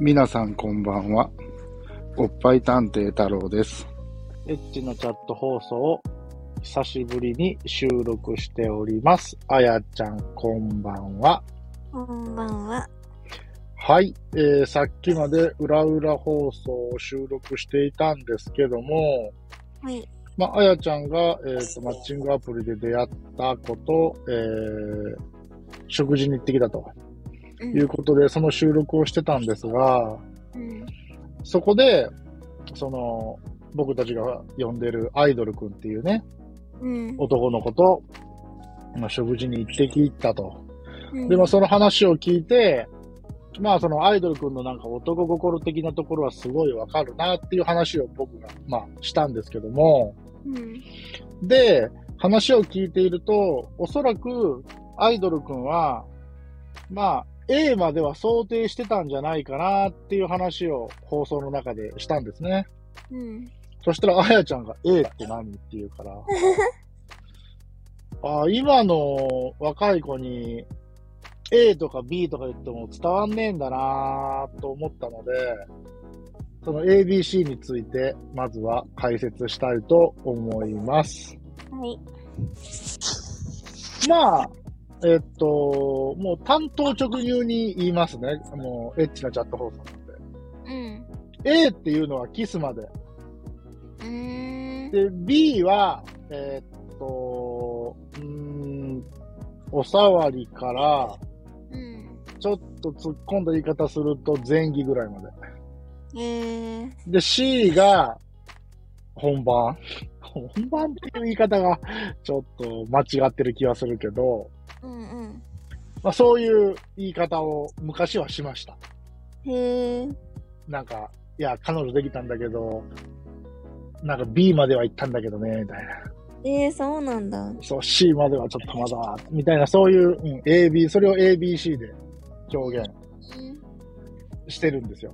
皆さんこんばんは。おっぱい探偵太郎です。エッチなチャット放送を久しぶりに収録しております。あやちゃん、こんばんは。こんばんは。はい、えー、さっきまで裏裏放送を収録していたんですけども、はい。まあ、あやちゃんが、えーと、マッチングアプリで出会ったこと、えー、食事に行ってきたとうんいうことで、その収録をしてたんですが、うん。そこで、その、僕たちが呼んでるアイドルくんっていうね、うん。男の子と、まあ、食事に行ってきたと。うんで、まあ、その話を聞いて、まあ、そのアイドルくんのなんか男心的なところはすごいわかるなっていう話を僕が、まあ、したんですけども、うん。で、話を聞いていると、おそらくアイドルくんは、まあ、A までは想定してたんじゃないかなっていう話を放送の中でしたんですね。うん。そしたら、あやちゃんが A って何って言うから、あ今の若い子に A とか B とか言っても伝わんねえんだなと思ったので、その ABC について、まずは解説したいと思います。はい。まあ、えっと、もう担当直入に言いますね。もうエッチなチャット放送なんで。うん。A っていうのはキスまで。うーん。で、B は、えーっと、うーん、おさわりから、うん。ちょっと突っ込んだ言い方すると前儀ぐらいまで。えー。で、C が本番。本番っていう言い方がちょっと間違ってる気はするけど。まあそういう言い方を昔はしました。へー。なんか、いや、彼女できたんだけど、なんか B までは行ったんだけどね、みたいな。えー、そうなんだ。そう、C まではちょっとまだ、みたいな、そういう、うん、AB、それを ABC で表現してるんですよ。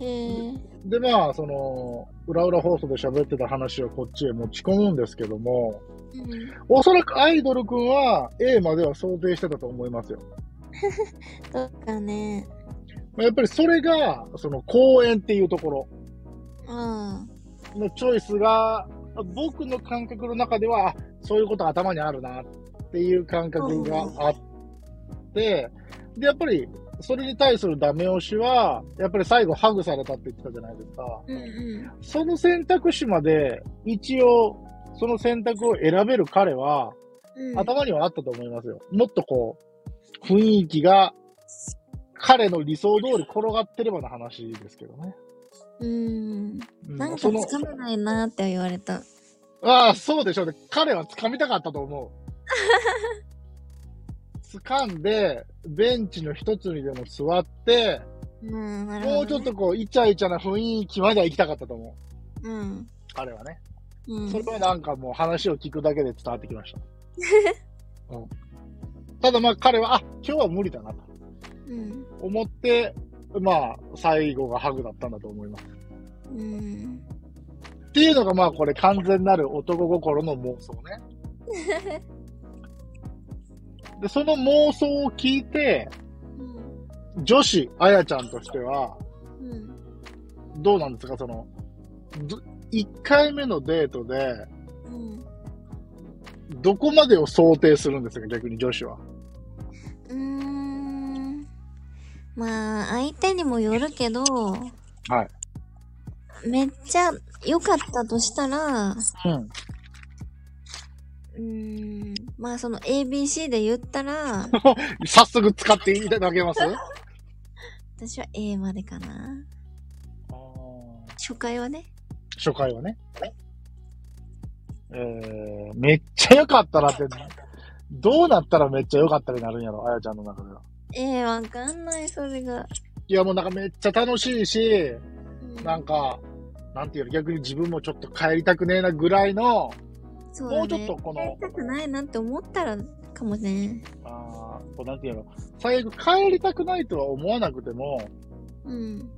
へー。で、まあ、その、裏裏放送で喋ってた話をこっちへ持ち込むんですけども、うん。おそらくアイドルくんは A までは想定してたと思いますよ。どっかね。やっぱりそれが、その公演っていうところあのチョイスが、僕の感覚の中では、あそういうことが頭にあるなっていう感覚があって、で、やっぱり、それに対するダメ押しは、やっぱり最後ハグされたって言ってたじゃないですか。あ。うんうその選択肢まで、一応、その選択を選べる彼は、ん。うん。頭にはあったと思いますよ。もっとこう、雰囲気が、彼の理想通り転がってればの話ですけどね。うん。うんなんかつかめないなって言われた。ああ、そうでしょうね。彼は掴みたかったと思う。掴んで、ベンチの一つにでも座って、うん、ね。もうちょっとこう、イチャイチャな雰囲気までは行きたかったと思う。うん。彼はね。うん。それはなんかもう話を聞くだけで伝わってきました。うん、ただまあ彼は、あ、今日は無理だなとうん。思って、まあ、最後がハグだったんだと思います。うん。っていうのがまあこれ完全なる男心の妄想ね。で、その妄想を聞いて、うん。女子、あやちゃんとしては、うん。どうなんですか？その、1回目のデートで、うん。どこまでを想定するんですか？逆に女子は。うーん。まあ、相手にもよるけど、はい。めっちゃ良かったとしたら、うん。うーん。まあ、その ABC で言ったら、早速使っていただけます？私は A までかな。初回はね。初回はね。えー、めっちゃ良かったなって、どうなったらめっちゃ良かったになるんやろ、あやちゃんの中では。えー、わかんない、それが。いやもうなんかめっちゃ楽しいし、うんなんか、なんていうの、逆に自分もちょっと帰りたくねえなぐらいの、そうだねもうちょっとこのやりたくないなって思ったらかもね。あーこうなんていうの、最後帰りたくないとは思わなくても、うん。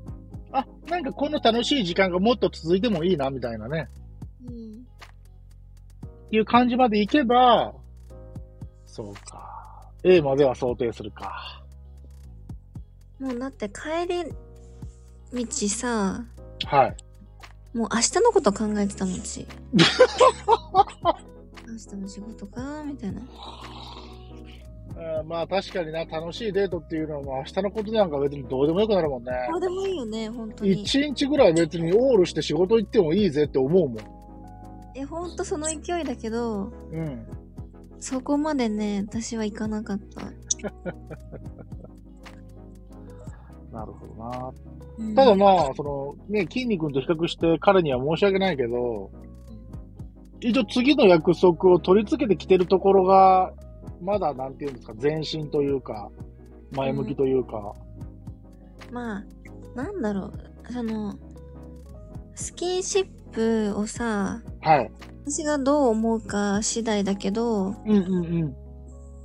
あ、なんかこの楽しい時間がもっと続いてもいいな、みたいなね、うん。っていう感じまでいけば、そうか。A までは想定するか。もうだって帰り道さ、はい。もう明日のこと考えてたもんち。明日も仕事かみたいな。まあ確かにな、楽しいデートっていうのは明日のことなんか別にどうでもよくなるもんね。どうでもいいよね、本当に。一日ぐらい別にオールして仕事行ってもいいぜって思うもん。え、ほんとその勢いだけど、うん。そこまでね、私は行かなかった。なるほどな。うんただまあ、その、ね、筋肉と比較して彼には申し訳ないけど、一応次の約束を取り付けてきてるところが、まだなんていうんですか、前進というか、前向きというか、まあ、なんだろう、その、スキンシップをさ、はい。私がどう思うか次第だけど、うんうんうん。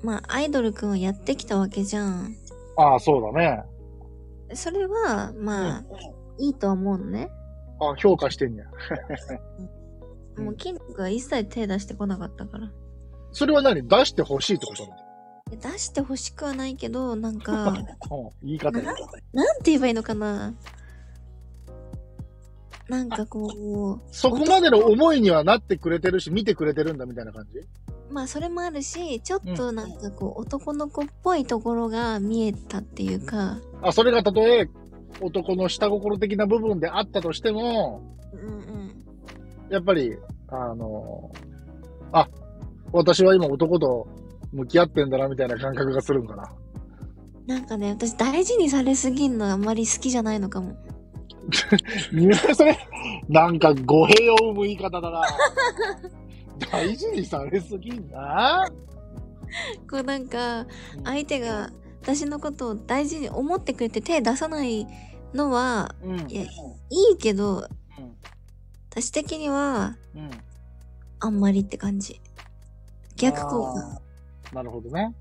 まあ、アイドルくんはやってきたわけじゃん。ああ、そうだね。それは、まあ、いいとは思うのね。あ評価してんねや。うん。もう筋肉は一切手出してこなかったから。それは何？出してほしいってことなえ出してほしくはないけど、なんか、言い方ななんて言えばいいのかな？なんかこそこまでの思いにはなってくれてるし、見てくれてるんだみたいな感じ？う、まあそれもあるし、ちょっとなんかこう、男の子っぽいところが見えたっていうか、あ、それがたとえ男の下心的な部分であったとしても、うんうん。やっぱり、あの、あ、私は今男と向き合ってんだなみたいな感覚がするんかな。なんかね、私大事にされすぎんのあんまり好きじゃないのかも。それ、なんか語弊を生む言い方だな。大事にされすぎんな。こうなんか、相手が私のことを大事に思ってくれて手出さないのは、うん。いやいいけど、私的にはうん。うん。あんまりって感じ。逆効果。なるほどね。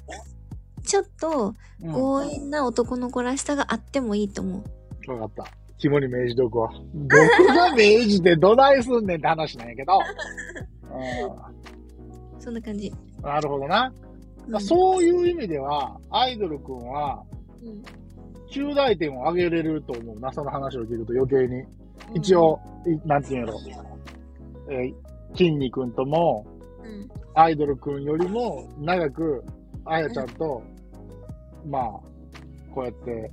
ちょっとうん。強引な男の子らしさがあってもいいと思う。わかった。肝に銘じとくわ。僕が 銘じてどないすんねんって話なんやけど。うそんな感じ。んなるほどな。うんそういう意味では、アイドルくんは、うん9大点を上げれると思うな、その話を聞くと余計に。一応、いなんていうんやろ。えー、筋肉んとも、うん。アイドルくんよりも長く、あやちゃんと、まあ、こうやって、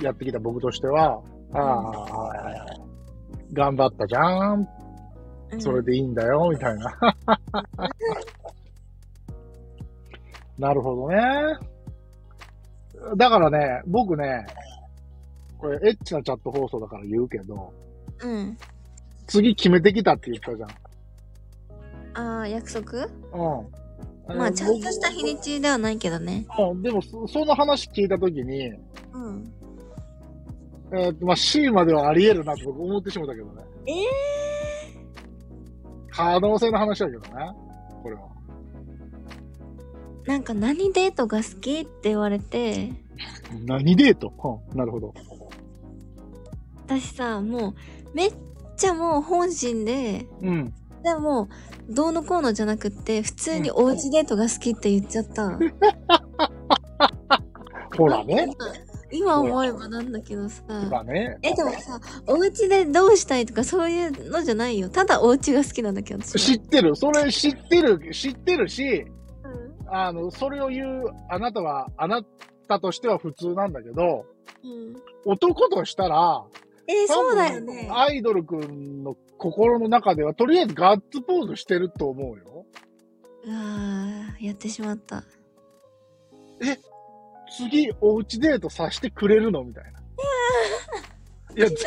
やってきた僕としては、ああ、頑張ったじゃん、うんそれでいいんだよ、みたいな。なるほどね。だからね、僕ね、これエッチなチャット放送だから言うけど、うん。次決めてきたって言ったじゃん。ああ、約束？うん。まあ、ちゃんとした日日にちではないけどね。うん、でもそ、その話聞いたときに、うん。えーと、まあ、C まではあり得るなって僕思ってしまったけどね。ええ可能性の話だけどね。これは。ー、なんか何デートが好きって言われて、何デート？うん、なるほど。私さ、もう、めっちゃもう本心で、うん。でも、どうのこうのじゃなくって、普通におうちデートが好きって言っちゃった。ほらね。今思えばなんだけどさ。ね。え、でもさ、お家でどうしたいとかそういうのじゃないよ。ただお家が好きなんだけど。知ってる。それ知ってる。知ってるし、うんあの、それを言う、あなたは、あなたとしては普通なんだけど、うん。男としたら、えーそうだよね。アイドルくんの心の中では、とりあえずガッツポーズしてると思うよ。うわーやってしまった。次、おうちデートさせてくれるの？みたいな。いや、絶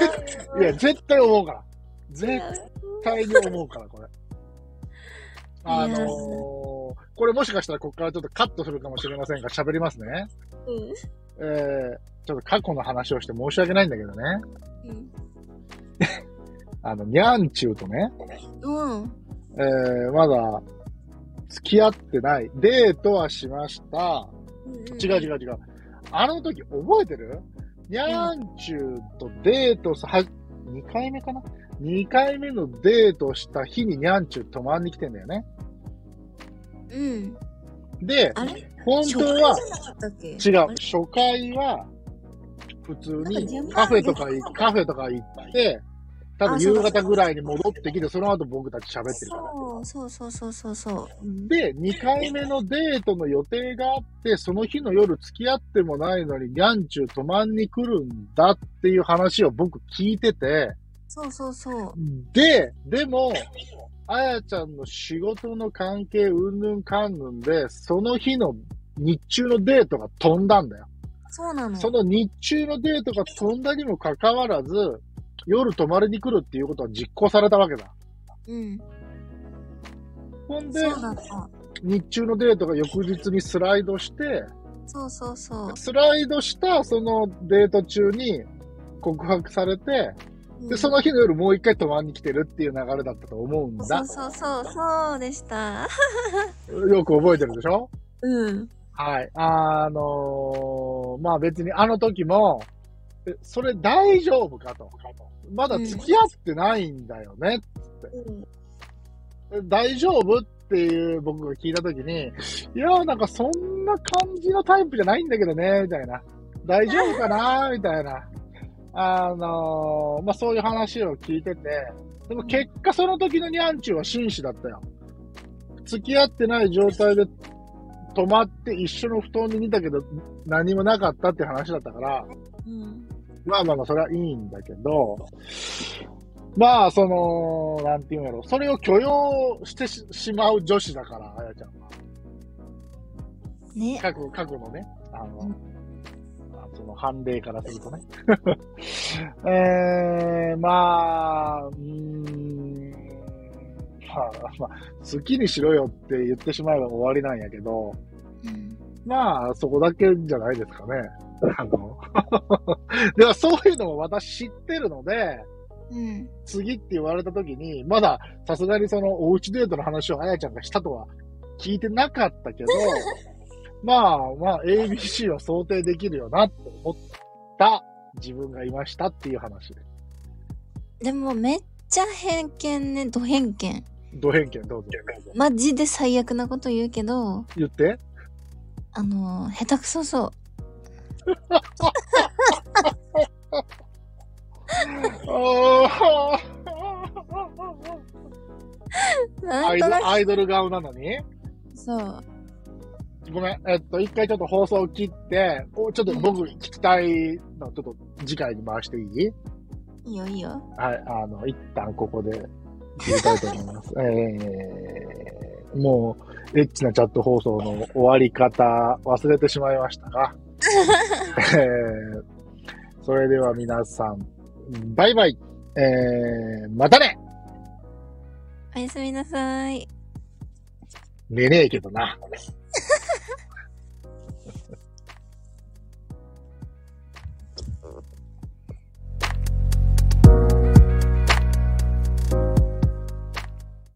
いや、絶対思うから。絶対に思うから、これ。あのー、これもしかしたらここからちょっとカットするかもしれませんが、喋りますね。うん。えー、ちょっと過去の話をして申し訳ないんだけどね。うん。あの、にゃんちゅうとね、うん。えー、まだ、付き合ってない。デートはしました。違う違う違う。あの時覚えてる？にゃんちゅうとデートさ、は、2回目かな ?2 回目のデートした日ににゃんちゅう泊まんに来てんだよね。うん。で、本当は、違う。初回は、普通にカフェとかい、カフェとか行って、多分夕方ぐらいに戻ってきて、その後僕たち喋ってるから。そうそうそうそうそうそう。で、2回目のデートの予定があって、その日の夜付き合ってもないのに、ギャンチュー泊まんに来るんだっていう話を僕聞いてて、そうそうそう。で、でも、あやちゃんの仕事の関係、うんぬんかんぬんで、その日の日中のデートが飛んだんだよ。そうなの。その日中のデートが飛んだにもかかわらず、夜泊まりに来るっていうことは実行されたわけだ。うん。ほんで。日中のデートが翌日にスライドして、そうそうそう。スライドしたそのデート中に告白されて、で、その日の夜もう一回泊まりに来てるっていう流れだったと思うんだそう。そうそう、そうでした。よく覚えてるでしょ？うん。はい。あのーまあ別にあの時も、えそれ大丈夫かと。まだ付き合ってないんだよね。大丈夫っていう僕が聞いた時に、いや、なんかそんな感じのタイプじゃないんだけどね、みたいな。大丈夫かなみたいな。あのーまあそういう話を聞いてて、でも結果その時のニャンチューは紳士だったよ。付き合ってない状態で泊まって一緒の布団に似たけど何もなかったって話だったから、うん。まあまあまあ、それはいいんだけど、まあ、その、なんていうんやろ、それを許容してししまう女子だから、あやちゃんは。ね。過去、過去のね、あの、うんあその判例からするとね。えー、まあ、うーん、まあ、まあ、好きにしろよって言ってしまえば終わりなんやけど、うん。まあ、そこだけじゃないですかね。あの、ではそういうのも私知ってるので、うん。次って言われた時に、まださすがにそのおうちデートの話をあやちゃんがしたとは聞いてなかったけど、まあまあ ABC は想定できるよなって思った自分がいましたっていう話で。でもめっちゃ偏見ね、ド偏見。ド偏見どうぞ。マジで最悪なこと言うけど、言って。あのー、下手くそそう。アイドなんとなく、アイドル顔なのに？そう。ごめん。えっと、一回ちょっと放送切って、おちょっと僕聞きたいの、ちょっと次回に回していい？いいよいいよ。はい、あの、一旦ここで切りたいと思います。えー、もう、エッチなチャット放送の終わり方忘れてしまいましたが、えー、それでは皆さん、バイバイ。えー、またねおやすみなさい。寝ねえけどな。